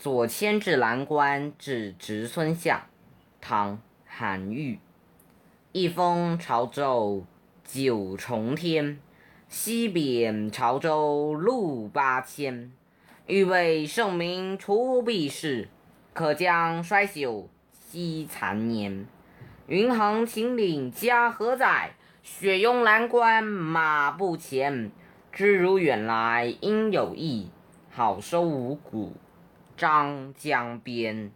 左迁至蓝关，至侄孙相。唐·韩愈。一封潮州九重天，西贬潮州路八千。欲为圣明除弊事，可将衰朽惜残年。云横秦岭家何在？雪拥蓝关马不前。知汝远来应有意，好收五谷。张江边。